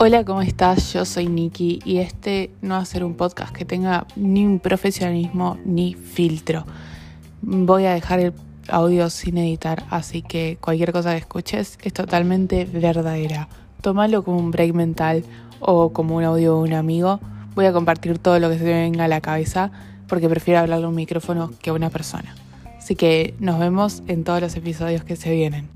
Hola, ¿cómo estás? Yo soy Nikki y este no va a ser un podcast que tenga ni un profesionalismo ni filtro. Voy a dejar el audio sin editar, así que cualquier cosa que escuches es totalmente verdadera. Tómalo como un break mental o como un audio de un amigo. Voy a compartir todo lo que se me venga a la cabeza porque prefiero hablarle a un micrófono que a una persona. Así que nos vemos en todos los episodios que se vienen.